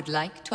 Would like to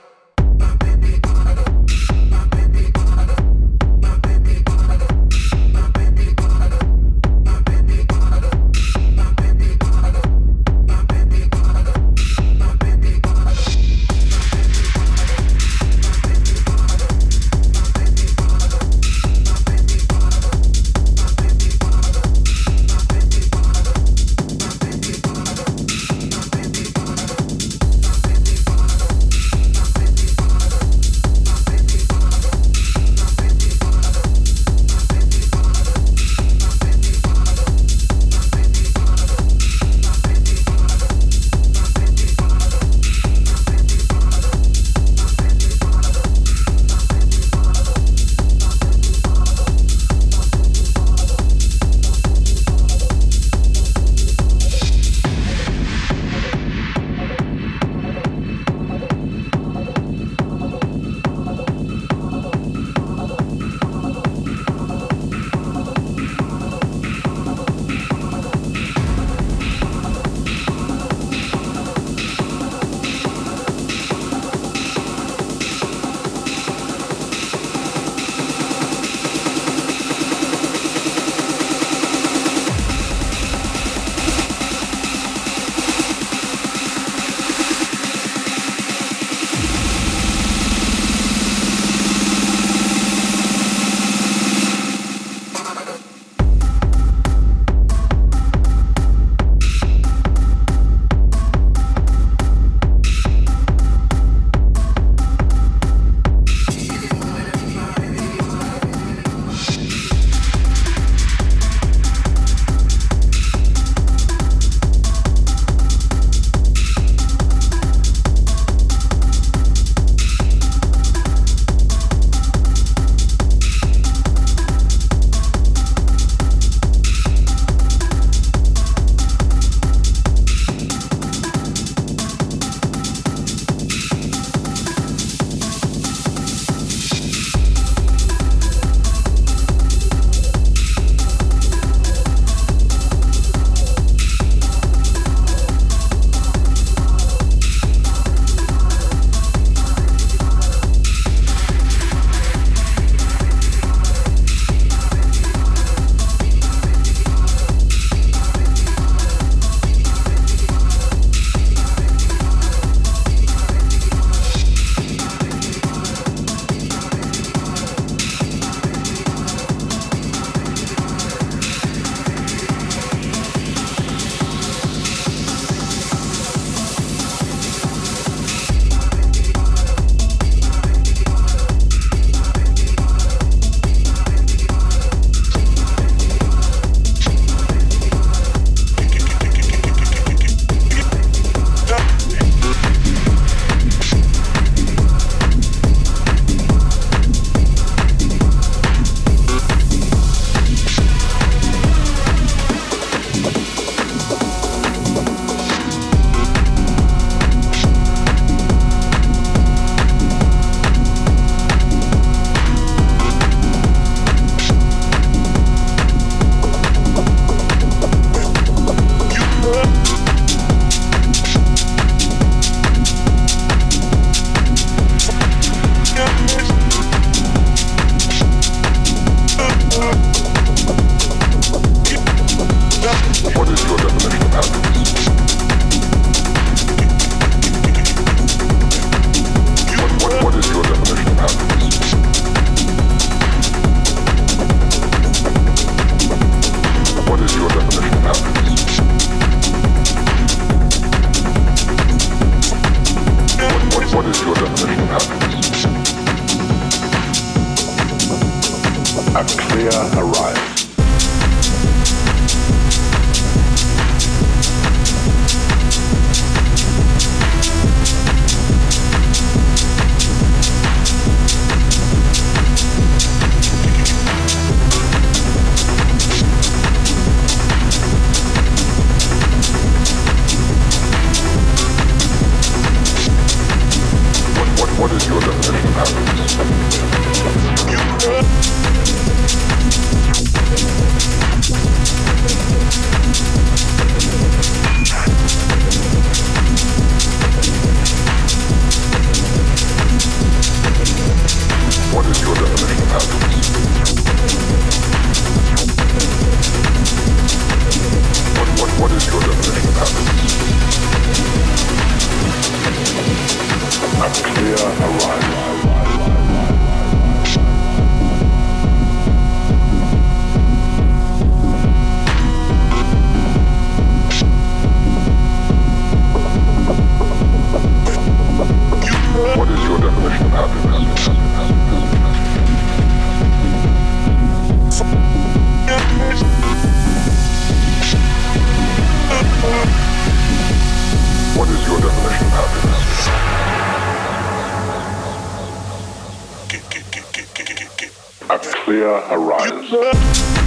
A clear horizon.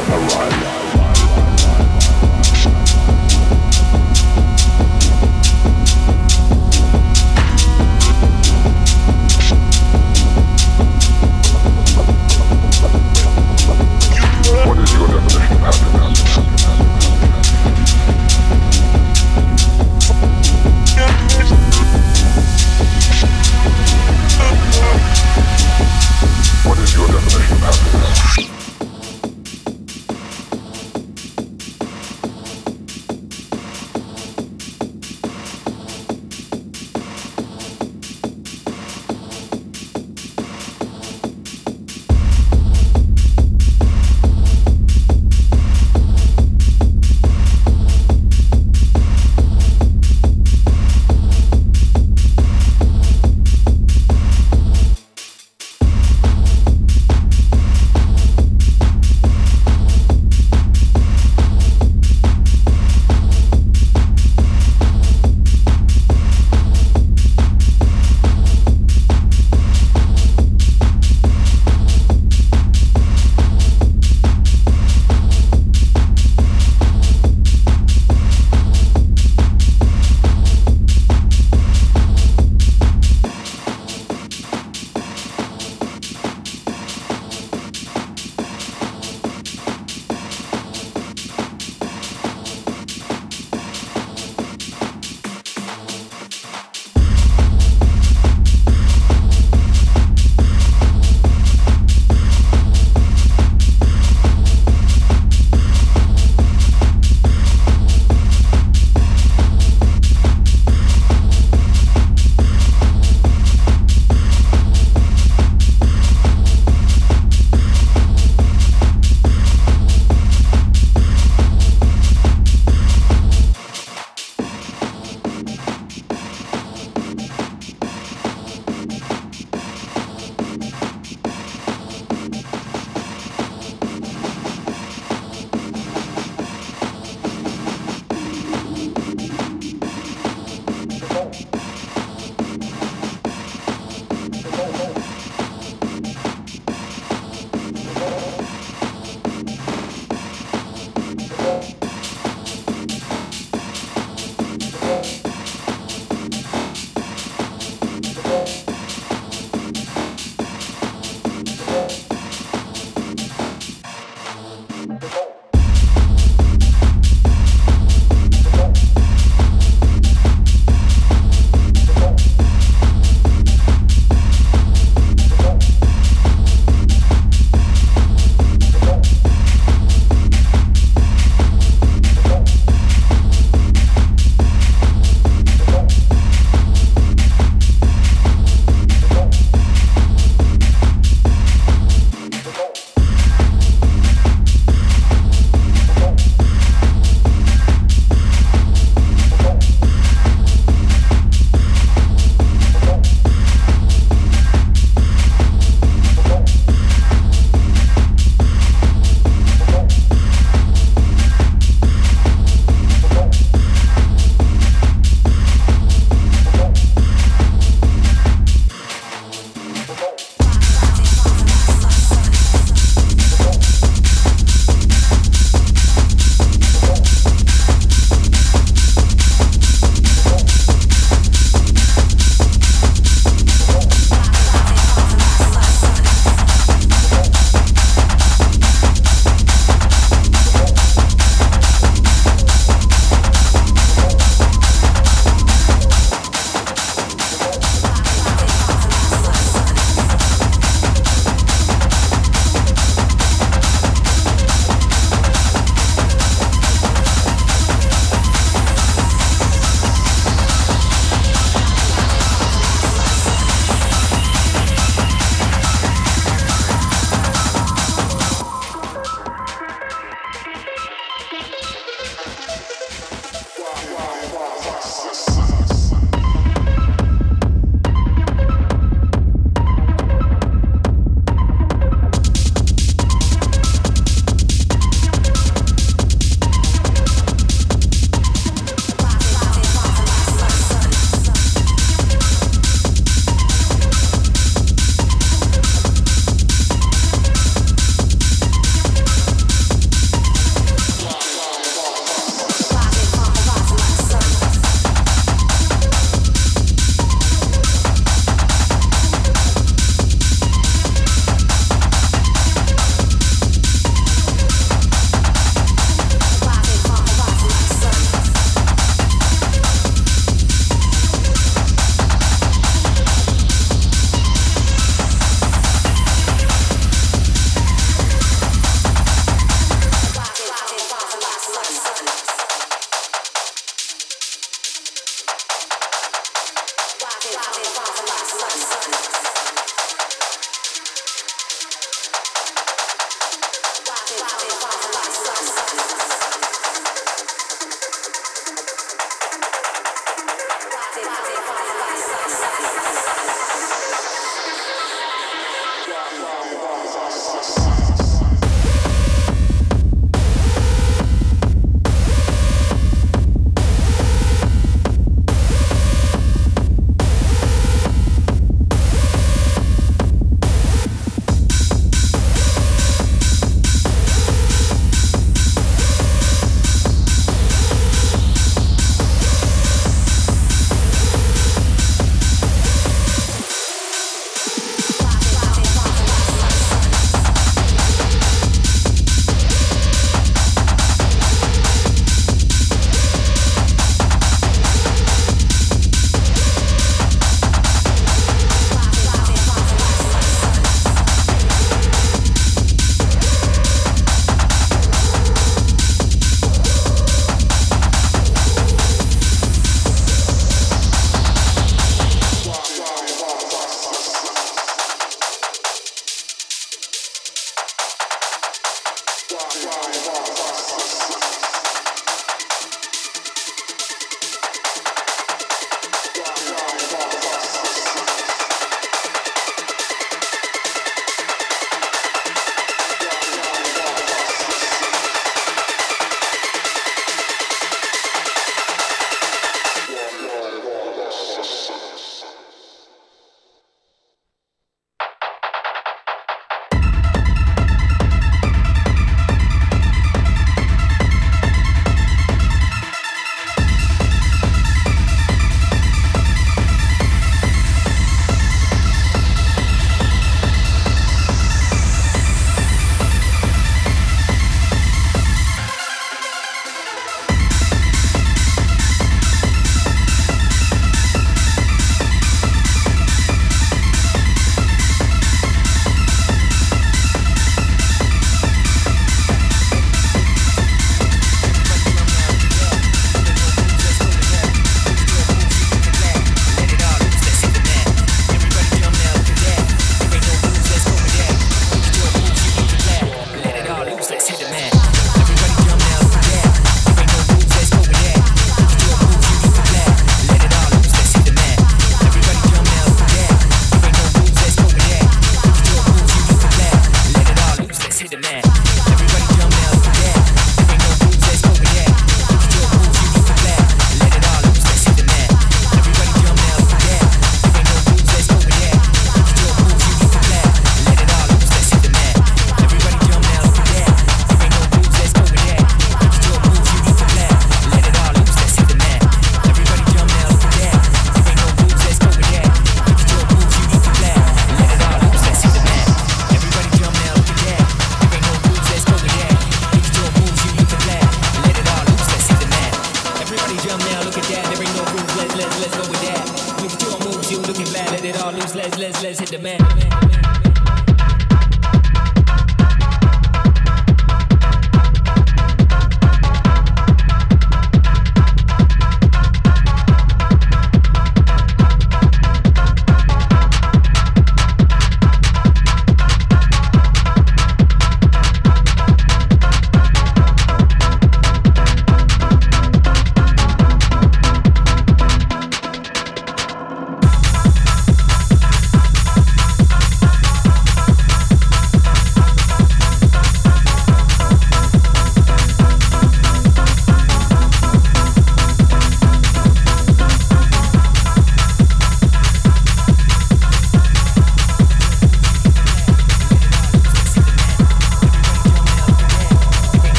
Clear horizon.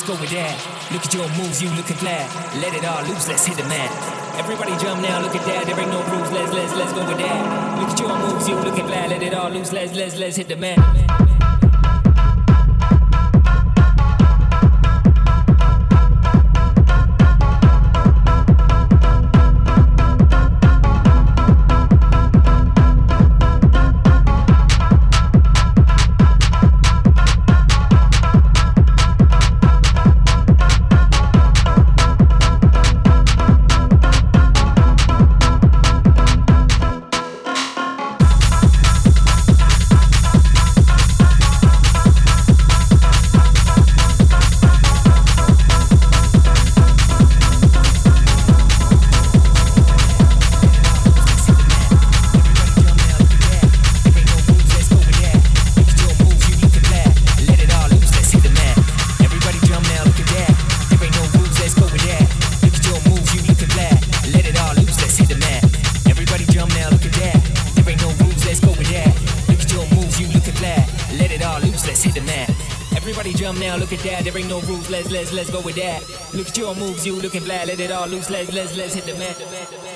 Let's go with that. Look at your moves, you looking flat. Let it all loose, let's hit the mat. Everybody jump now, look at that. There ain't no rules, let's let's let's go with that. Look at your moves, you looking flat, let it all loose. Let's let's let's hit the mat.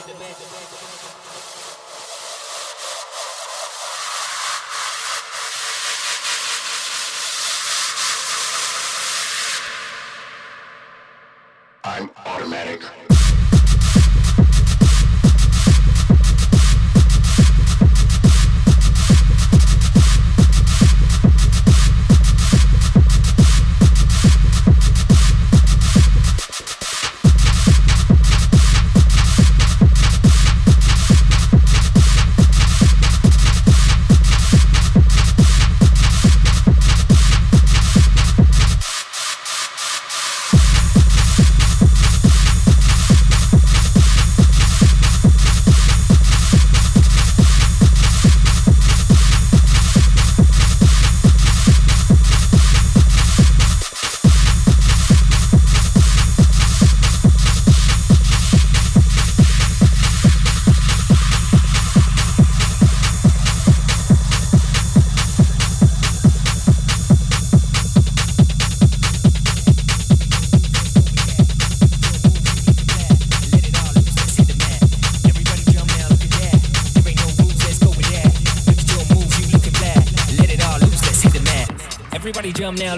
I'm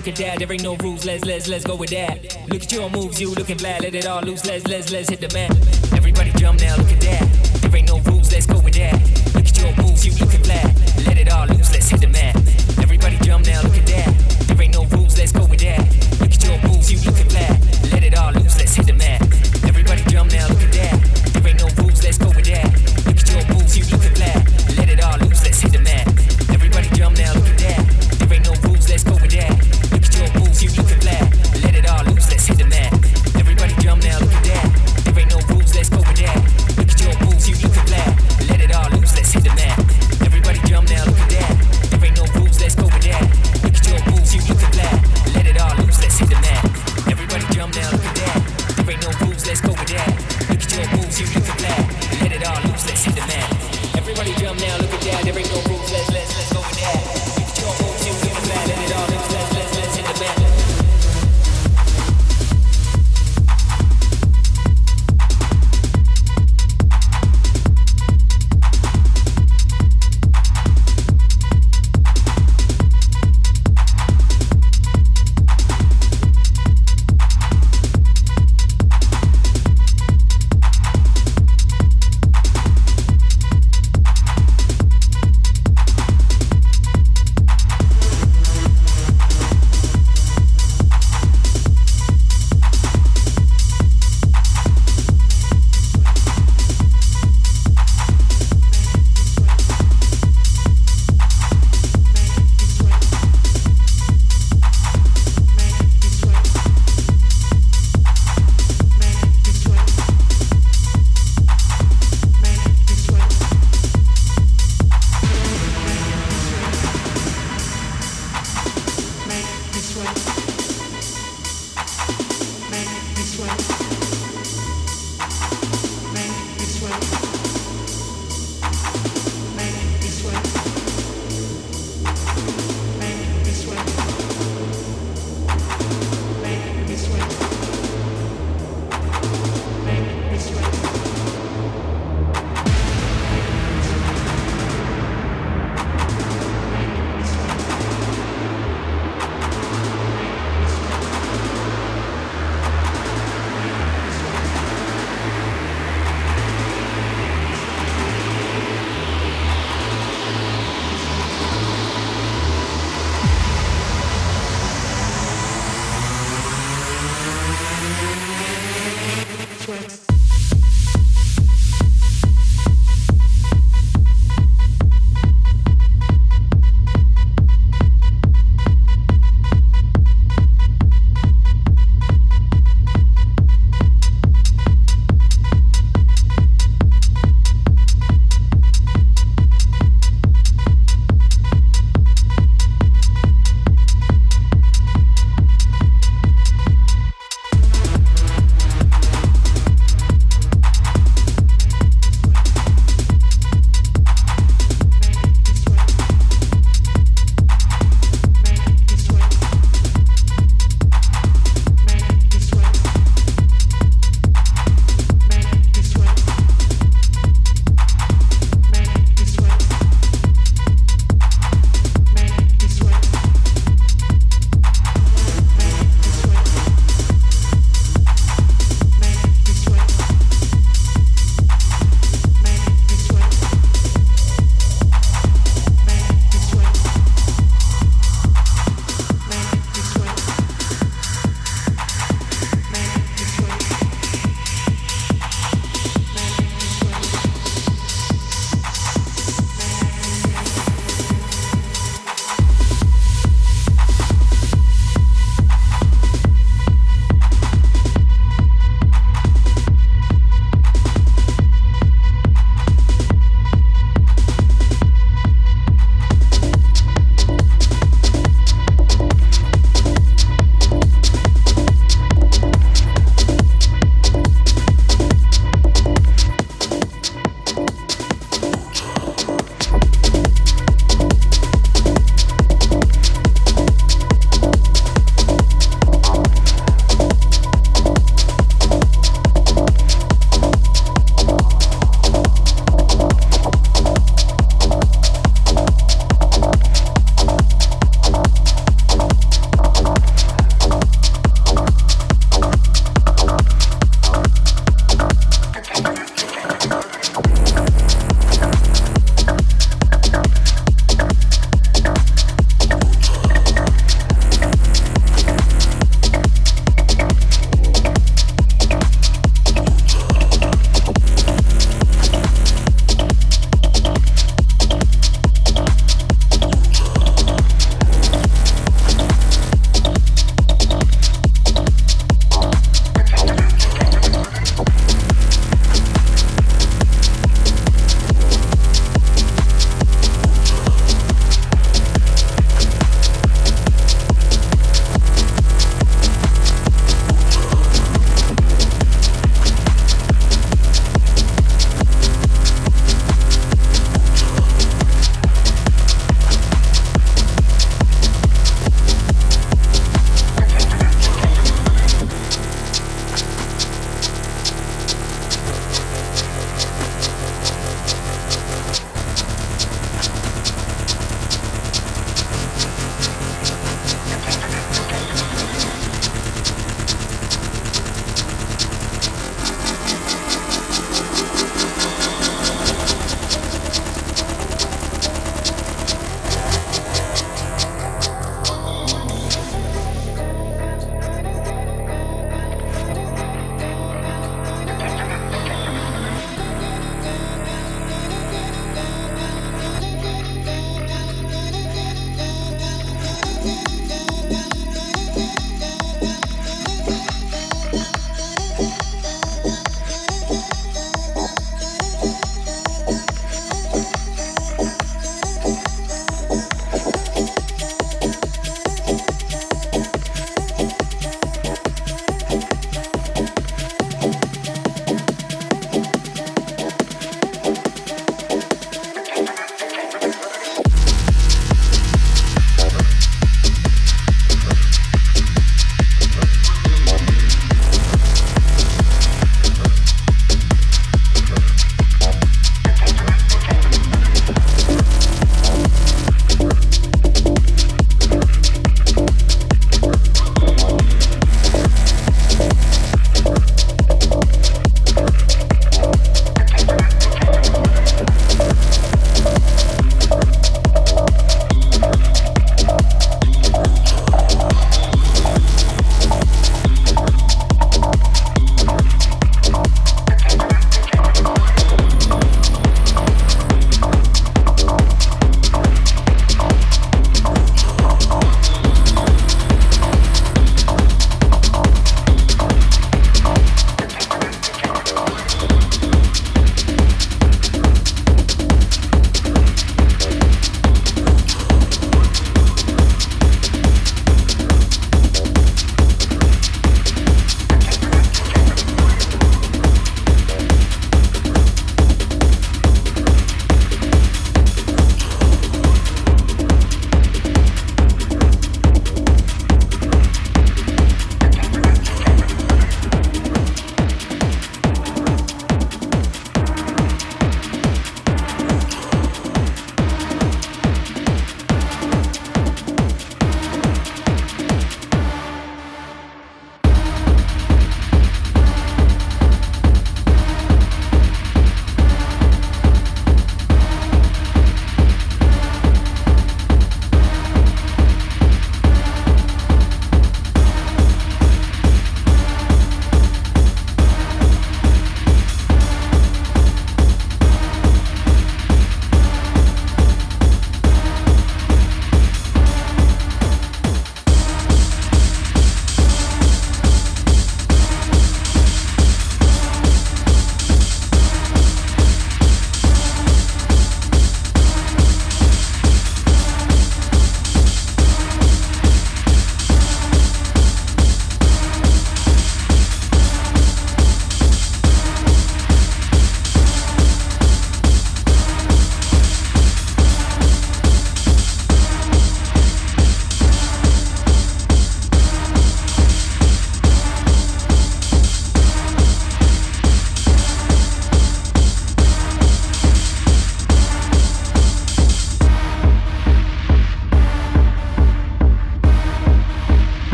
look at that. There ain't no rules, let's let's let's go with that. Look at your moves, you looking flat, let it all loose, let's let's let's hit the mat. Everybody jump now, look at that. There ain't no rules, let's go with that. Look at your moves, you looking flat, let it all loose, let's hit the mat. Everybody jump now, look at that.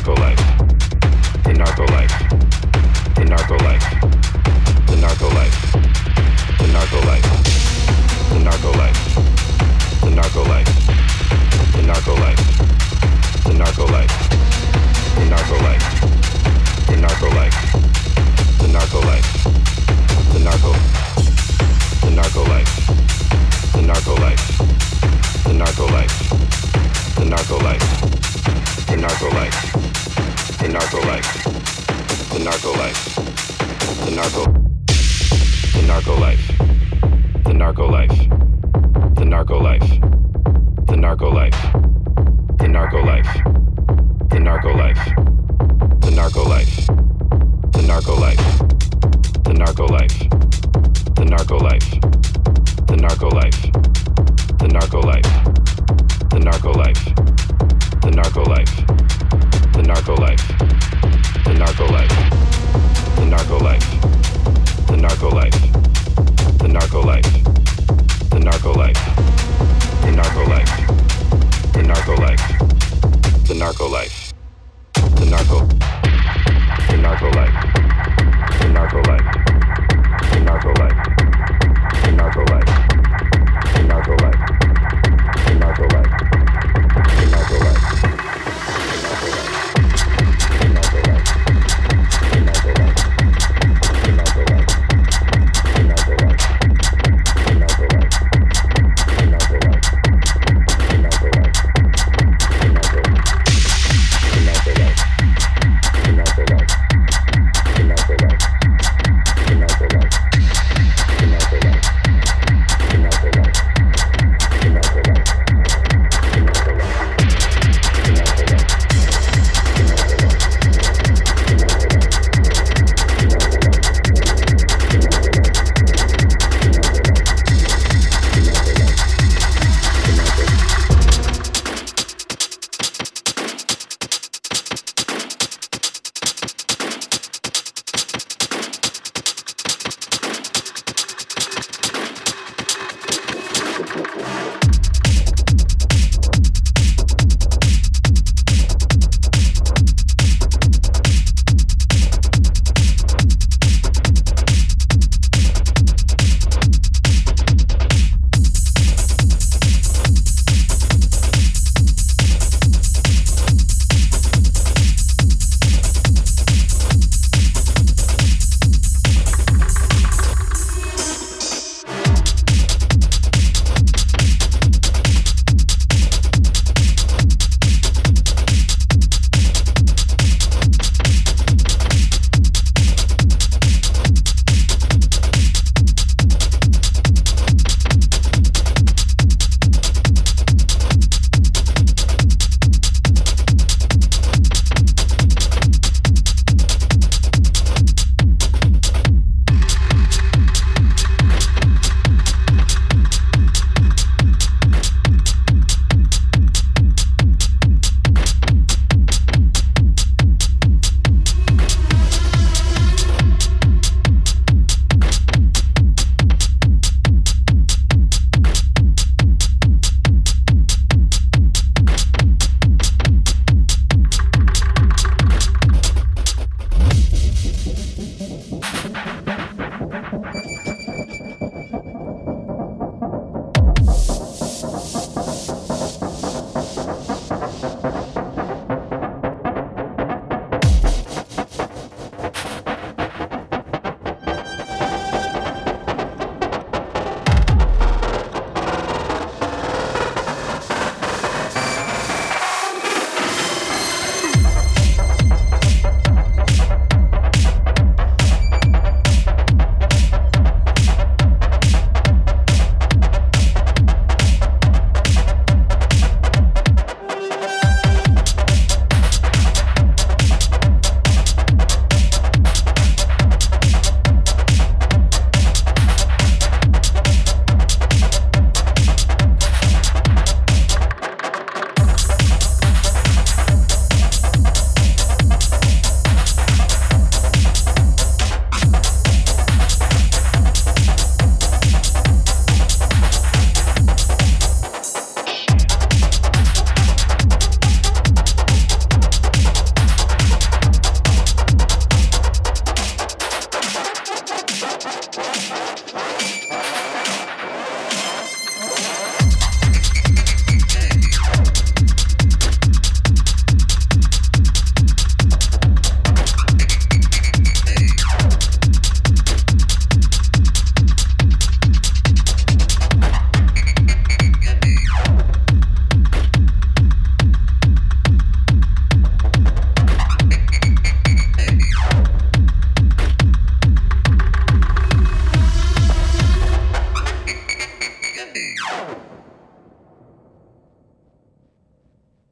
Narco life,